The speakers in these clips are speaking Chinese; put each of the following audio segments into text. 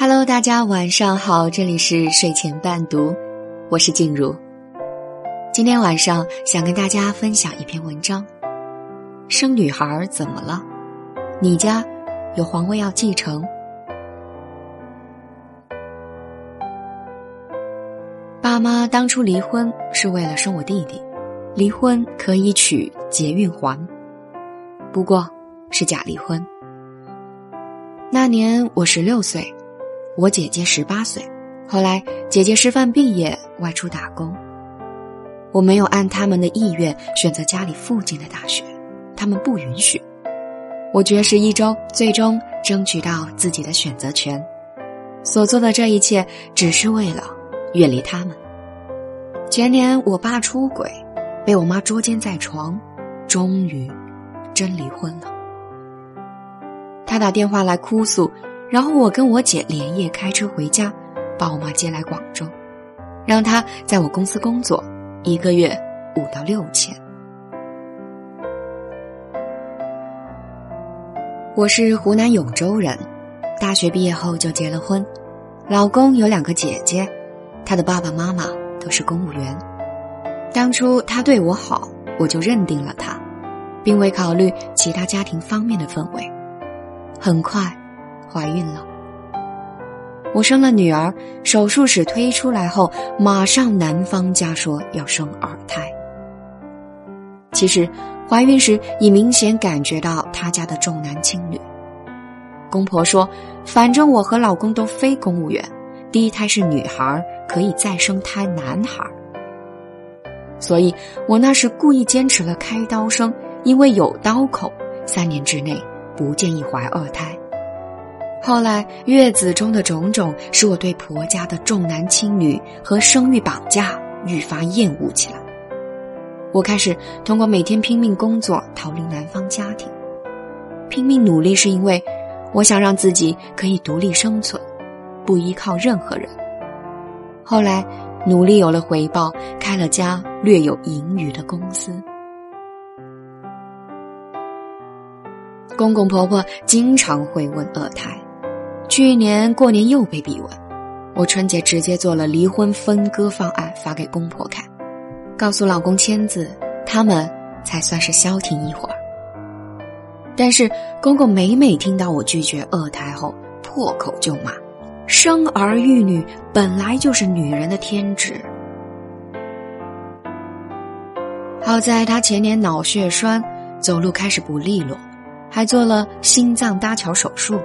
Hello，大家晚上好，这里是睡前伴读，我是静茹。今天晚上想跟大家分享一篇文章：生女孩怎么了？你家有皇位要继承？爸妈当初离婚是为了生我弟弟，离婚可以娶节运环，不过是假离婚。那年我十六岁。我姐姐十八岁，后来姐姐师范毕业外出打工。我没有按他们的意愿选择家里附近的大学，他们不允许。我绝食一周，最终争取到自己的选择权。所做的这一切，只是为了远离他们。前年我爸出轨，被我妈捉奸在床，终于真离婚了。他打电话来哭诉。然后我跟我姐连夜开车回家，把我妈接来广州，让她在我公司工作，一个月五到六千。我是湖南永州人，大学毕业后就结了婚，老公有两个姐姐，他的爸爸妈妈都是公务员。当初他对我好，我就认定了他，并未考虑其他家庭方面的氛围。很快。怀孕了，我生了女儿。手术室推出来后，马上男方家说要生二胎。其实，怀孕时已明显感觉到他家的重男轻女。公婆说，反正我和老公都非公务员，第一胎是女孩，可以再生胎男孩。所以我那时故意坚持了开刀生，因为有刀口，三年之内不建议怀二胎。后来，月子中的种种使我对婆家的重男轻女和生育绑架愈发厌恶起来。我开始通过每天拼命工作逃离男方家庭，拼命努力是因为我想让自己可以独立生存，不依靠任何人。后来，努力有了回报，开了家略有盈余的公司。公公婆婆经常会问二胎。去年过年又被逼问，我春节直接做了离婚分割方案发给公婆看，告诉老公签字，他们才算是消停一会儿。但是公公每每听到我拒绝二胎后，破口就骂：“生儿育女本来就是女人的天职。”好在他前年脑血栓，走路开始不利落，还做了心脏搭桥手术，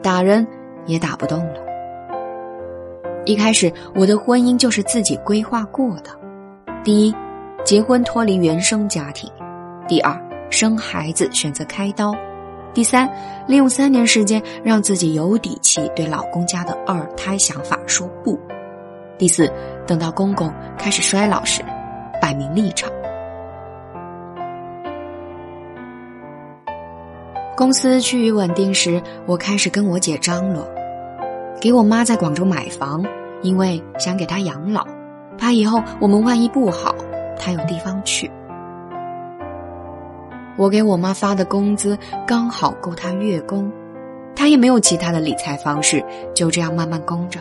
打人。也打不动了。一开始，我的婚姻就是自己规划过的：第一，结婚脱离原生家庭；第二，生孩子选择开刀；第三，利用三年时间让自己有底气对老公家的二胎想法说不；第四，等到公公开始衰老时，摆明立场。公司趋于稳定时，我开始跟我姐张罗。给我妈在广州买房，因为想给她养老，怕以后我们万一不好，她有地方去。我给我妈发的工资刚好够她月供，她也没有其他的理财方式，就这样慢慢供着。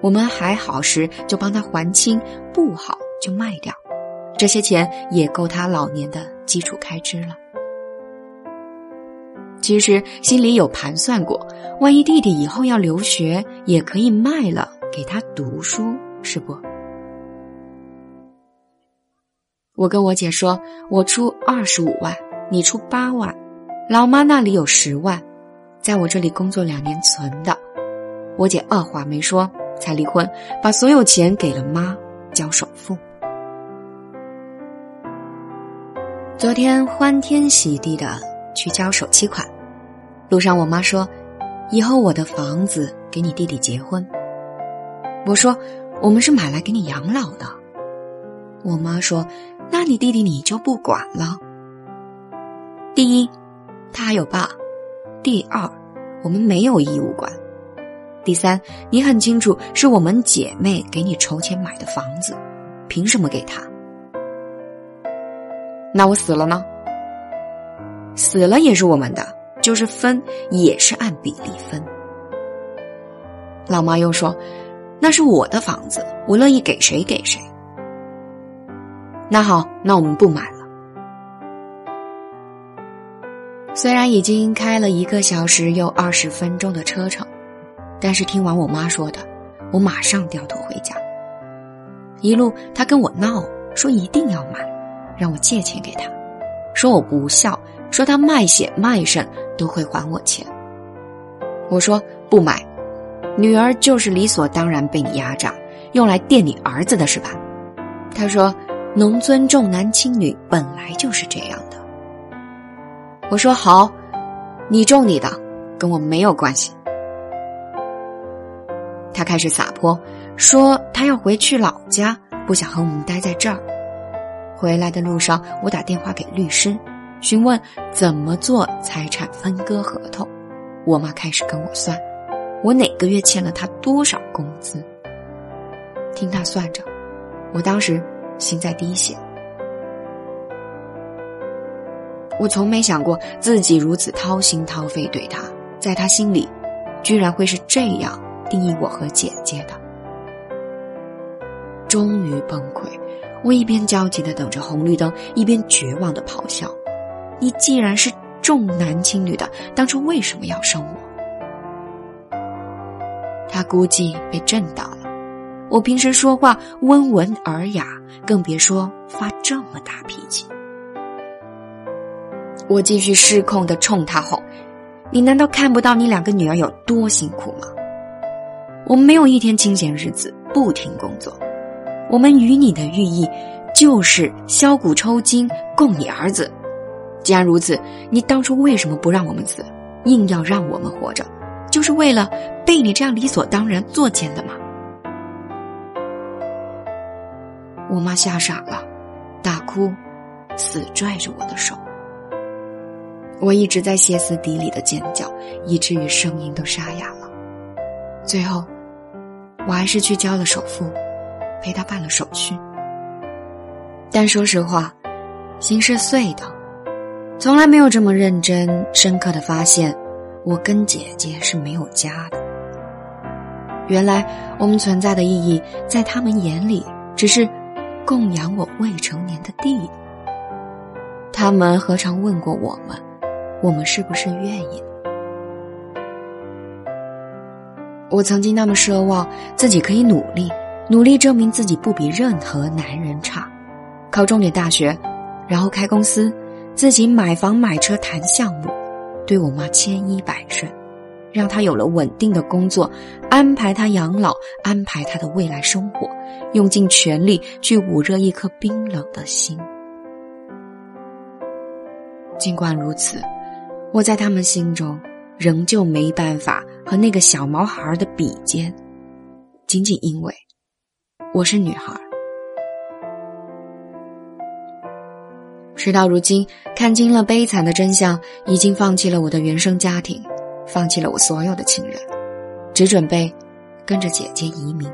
我们还好时就帮她还清，不好就卖掉，这些钱也够她老年的基础开支了。其实心里有盘算过，万一弟弟以后要留学，也可以卖了给他读书，是不？我跟我姐说，我出二十五万，你出八万，老妈那里有十万，在我这里工作两年存的。我姐二话没说，才离婚，把所有钱给了妈交首付。昨天欢天喜地的去交首期款。路上，我妈说：“以后我的房子给你弟弟结婚。”我说：“我们是买来给你养老的。”我妈说：“那你弟弟你就不管了。”第一，他还有爸；第二，我们没有义务管；第三，你很清楚是我们姐妹给你筹钱买的房子，凭什么给他？那我死了呢？死了也是我们的。就是分也是按比例分。老妈又说：“那是我的房子，我乐意给谁给谁。”那好，那我们不买了。虽然已经开了一个小时又二十分钟的车程，但是听完我妈说的，我马上掉头回家。一路她跟我闹，说一定要买，让我借钱给她，说我不孝，说她卖血卖肾都会还我钱。我说不买，女儿就是理所当然被你压榨，用来垫你儿子的是吧？他说。农村重男轻女本来就是这样的。我说好，你种你的，跟我没有关系。他开始撒泼，说他要回去老家，不想和我们待在这儿。回来的路上，我打电话给律师，询问怎么做财产分割合同。我妈开始跟我算，我哪个月欠了他多少工资。听他算着，我当时。心在滴血，我从没想过自己如此掏心掏肺对他，在他心里，居然会是这样定义我和姐姐的。终于崩溃，我一边焦急的等着红绿灯，一边绝望的咆哮：“你既然是重男轻女的，当初为什么要生我？”他估计被震到了。我平时说话温文尔雅，更别说发这么大脾气。我继续失控的冲他吼：“你难道看不到你两个女儿有多辛苦吗？我们没有一天清闲日子不停工作，我们与你的寓意就是削骨抽筋供你儿子。既然如此，你当初为什么不让我们死，硬要让我们活着，就是为了被你这样理所当然作践的吗？”我妈吓傻了，大哭，死拽着我的手。我一直在歇斯底里的尖叫，以至于声音都沙哑了。最后，我还是去交了首付，陪他办了手续。但说实话，心是碎的，从来没有这么认真、深刻的发现，我跟姐姐是没有家的。原来，我们存在的意义，在他们眼里，只是。供养我未成年的弟弟，他们何尝问过我们，我们是不是愿意？我曾经那么奢望自己可以努力，努力证明自己不比任何男人差，考重点大学，然后开公司，自己买房买车谈项目，对我妈千依百顺。让他有了稳定的工作，安排他养老，安排他的未来生活，用尽全力去捂热一颗冰冷的心。尽管如此，我在他们心中仍旧没办法和那个小毛孩的比肩，仅仅因为我是女孩。事到如今，看清了悲惨的真相，已经放弃了我的原生家庭。放弃了我所有的亲人，只准备跟着姐姐移民。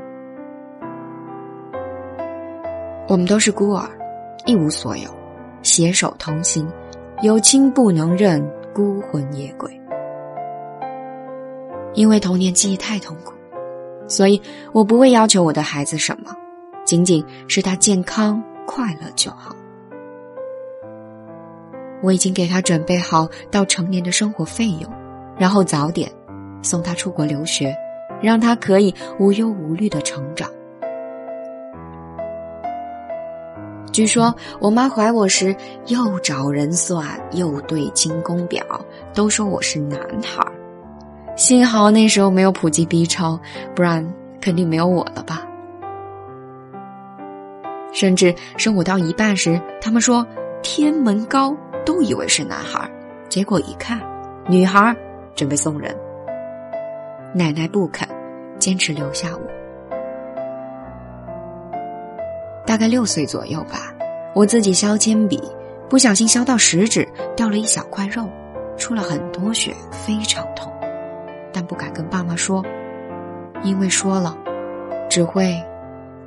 我们都是孤儿，一无所有，携手同行，有亲不能认，孤魂野鬼。因为童年记忆太痛苦，所以我不会要求我的孩子什么，仅仅是他健康快乐就好。我已经给他准备好到成年的生活费用。然后早点送他出国留学，让他可以无忧无虑的成长。据说我妈怀我时又找人算，又对清宫表，都说我是男孩儿。幸好那时候没有普及 B 超，不然肯定没有我了吧。甚至生我到一半时，他们说天门高，都以为是男孩，结果一看，女孩。准备送人，奶奶不肯，坚持留下我。大概六岁左右吧，我自己削铅笔，不小心削到食指，掉了一小块肉，出了很多血，非常痛，但不敢跟爸妈说，因为说了，只会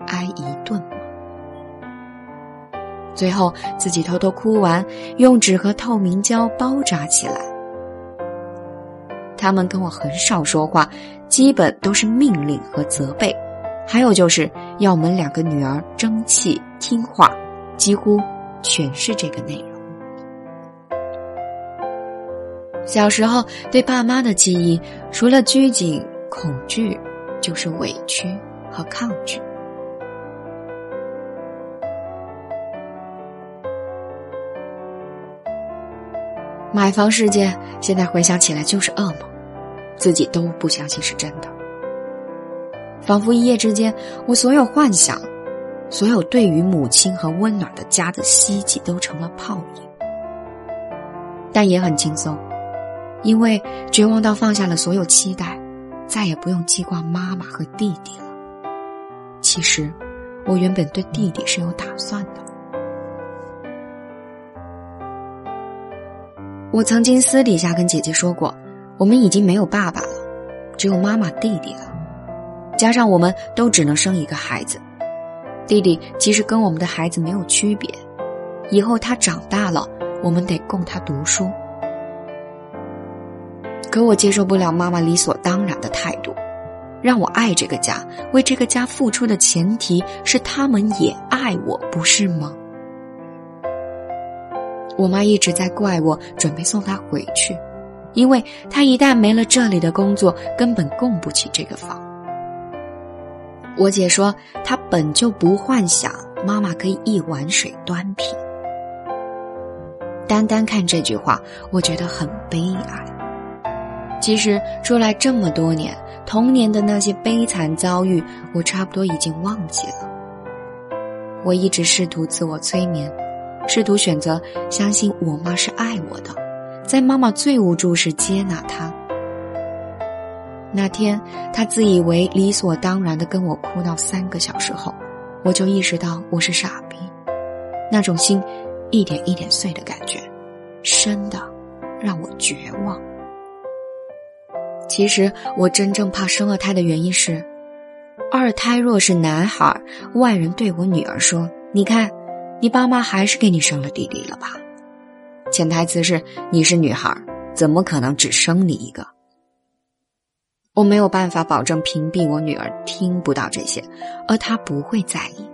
挨一顿。最后自己偷偷哭完，用纸和透明胶包扎起来。他们跟我很少说话，基本都是命令和责备，还有就是要我们两个女儿争气听话，几乎全是这个内容。小时候对爸妈的记忆，除了拘谨、恐惧，就是委屈和抗拒。买房事件，现在回想起来就是噩梦，自己都不相信是真的。仿佛一夜之间，我所有幻想，所有对于母亲和温暖的家的希冀，都成了泡影。但也很轻松，因为绝望到放下了所有期待，再也不用记挂妈妈和弟弟了。其实，我原本对弟弟是有打算的。我曾经私底下跟姐姐说过，我们已经没有爸爸了，只有妈妈、弟弟了。加上我们都只能生一个孩子，弟弟其实跟我们的孩子没有区别。以后他长大了，我们得供他读书。可我接受不了妈妈理所当然的态度，让我爱这个家，为这个家付出的前提是他们也爱我，不是吗？我妈一直在怪我，准备送她回去，因为她一旦没了这里的工作，根本供不起这个房。我姐说，她本就不幻想妈妈可以一碗水端平。单单看这句话，我觉得很悲哀。其实出来这么多年，童年的那些悲惨遭遇，我差不多已经忘记了。我一直试图自我催眠。试图选择相信我妈是爱我的，在妈妈最无助时接纳她。那天，她自以为理所当然的跟我哭闹三个小时后，我就意识到我是傻逼。那种心一点一点碎的感觉，深的让我绝望。其实，我真正怕生二胎的原因是，二胎若是男孩，外人对我女儿说：“你看。”你爸妈还是给你生了弟弟了吧？潜台词是你是女孩，怎么可能只生你一个？我没有办法保证屏蔽我女儿听不到这些，而她不会在意。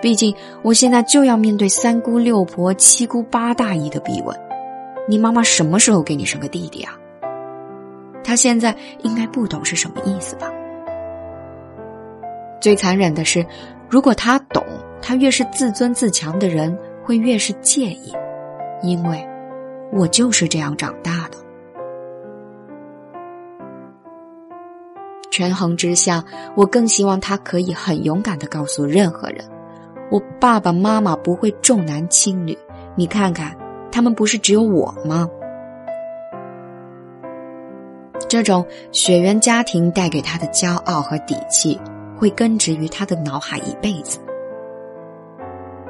毕竟我现在就要面对三姑六婆、七姑八大姨的逼问：你妈妈什么时候给你生个弟弟啊？她现在应该不懂是什么意思吧？最残忍的是，如果她懂。他越是自尊自强的人，会越是介意，因为，我就是这样长大的。权衡之下，我更希望他可以很勇敢的告诉任何人：，我爸爸妈妈不会重男轻女。你看看，他们不是只有我吗？这种血缘家庭带给他的骄傲和底气，会根植于他的脑海一辈子。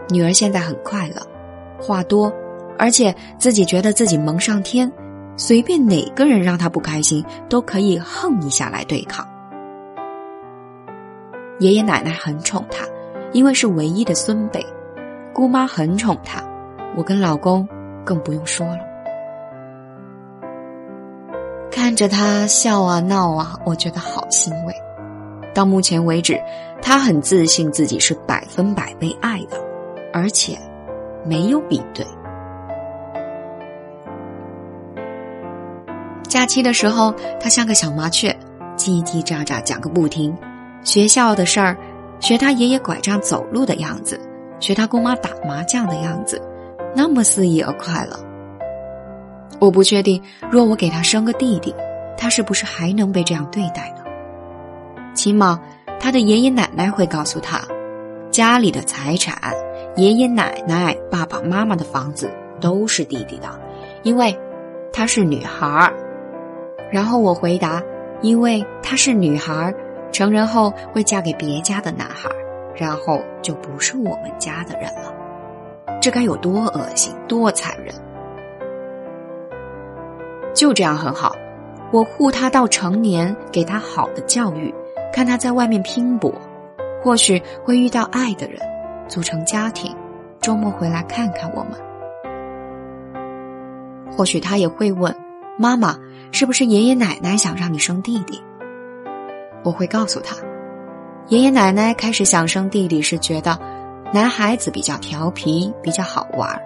女儿现在很快乐，话多，而且自己觉得自己蒙上天，随便哪个人让她不开心，都可以横一下来对抗。爷爷奶奶很宠她，因为是唯一的孙辈；姑妈很宠她，我跟老公更不用说了。看着她笑啊闹啊，我觉得好欣慰。到目前为止，他很自信自己是百分百被爱的。而且，没有比对。假期的时候，他像个小麻雀，叽叽喳喳讲个不停。学校的事儿，学他爷爷拐杖走路的样子，学他姑妈打麻将的样子，那么肆意而快乐。我不确定，若我给他生个弟弟，他是不是还能被这样对待呢？起码，他的爷爷奶奶会告诉他，家里的财产。爷爷奶奶、爸爸妈妈的房子都是弟弟的，因为她是女孩儿。然后我回答：“因为她是女孩儿，成人后会嫁给别家的男孩，然后就不是我们家的人了。这该有多恶心，多残忍！就这样很好，我护他到成年，给他好的教育，看他在外面拼搏，或许会遇到爱的人。”组成家庭，周末回来看看我们。或许他也会问：“妈妈，是不是爷爷奶奶想让你生弟弟？”我会告诉他，爷爷奶奶开始想生弟弟是觉得男孩子比较调皮，比较好玩，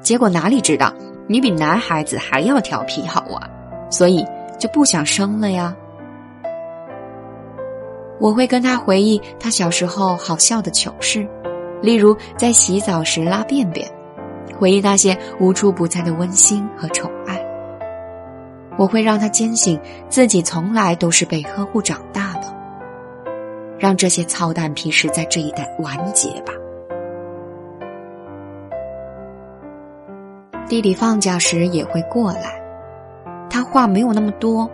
结果哪里知道你比男孩子还要调皮好玩，所以就不想生了呀。我会跟他回忆他小时候好笑的糗事，例如在洗澡时拉便便，回忆那些无处不在的温馨和宠爱。我会让他坚信自己从来都是被呵护长大的，让这些操蛋屁事在这一代完结吧。弟弟放假时也会过来，他话没有那么多。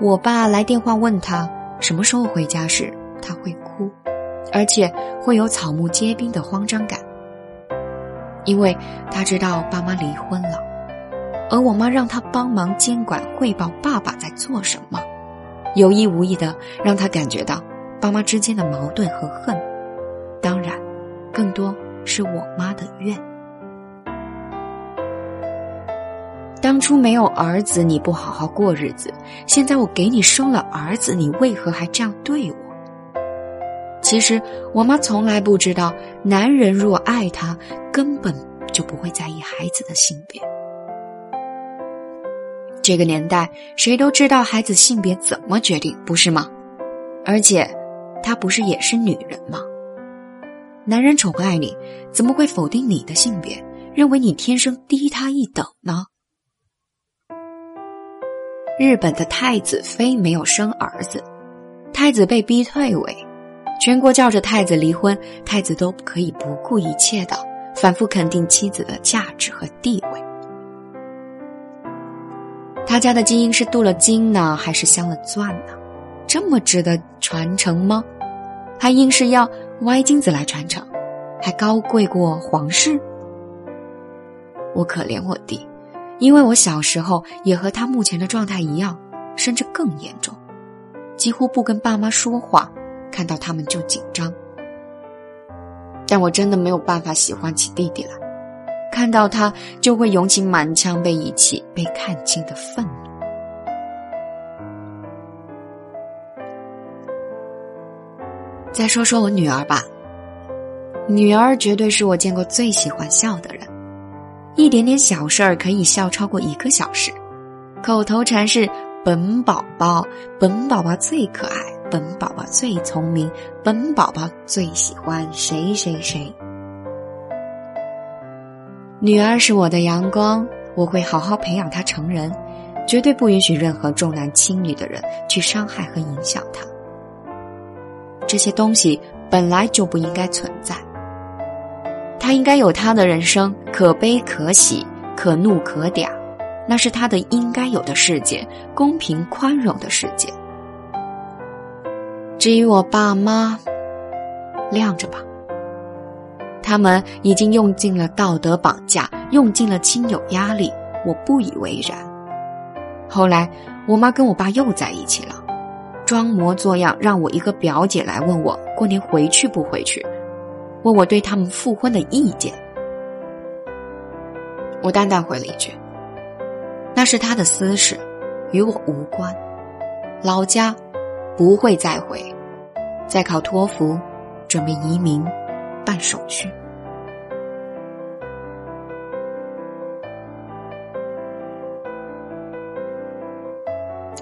我爸来电话问他。什么时候回家时，他会，而且会有草木皆兵的慌张感，因为他知道爸妈离婚了，而我妈让他帮忙监管、汇报爸爸在做什么，有意无意的让他感觉到爸妈之间的矛盾和恨，当然，更多是我妈的怨。当初没有儿子，你不好好过日子；现在我给你生了儿子，你为何还这样对我？其实我妈从来不知道，男人若爱她，根本就不会在意孩子的性别。这个年代，谁都知道孩子性别怎么决定，不是吗？而且，她不是也是女人吗？男人宠爱你，怎么会否定你的性别，认为你天生低他一等呢？日本的太子妃没有生儿子，太子被逼退位，全国叫着太子离婚，太子都可以不顾一切的反复肯定妻子的价值和地位。他家的基因是镀了金呢，还是镶了钻呢？这么值得传承吗？还硬是要歪金子来传承，还高贵过皇室？我可怜我弟。因为我小时候也和他目前的状态一样，甚至更严重，几乎不跟爸妈说话，看到他们就紧张。但我真的没有办法喜欢起弟弟来，看到他就会涌起满腔被遗弃、被看清的愤怒。再说说我女儿吧，女儿绝对是我见过最喜欢笑的人。一点点小事儿可以笑超过一个小时，口头禅是“本宝宝”，“本宝宝最可爱”，“本宝宝最聪明”，“本宝宝最喜欢谁谁谁”。女儿是我的阳光，我会好好培养她成人，绝对不允许任何重男轻女的人去伤害和影响她。这些东西本来就不应该存在。他应该有他的人生，可悲可喜，可怒可嗲，那是他的应该有的世界，公平宽容的世界。至于我爸妈，晾着吧。他们已经用尽了道德绑架，用尽了亲友压力，我不以为然。后来，我妈跟我爸又在一起了，装模作样让我一个表姐来问我过年回去不回去。问我对他们复婚的意见，我淡淡回了一句：“那是他的私事，与我无关。老家不会再回，在考托福，准备移民，办手续。”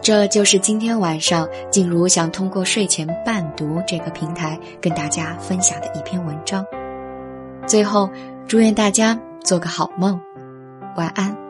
这就是今天晚上静茹想通过睡前伴读这个平台跟大家分享的一篇文章。最后，祝愿大家做个好梦，晚安。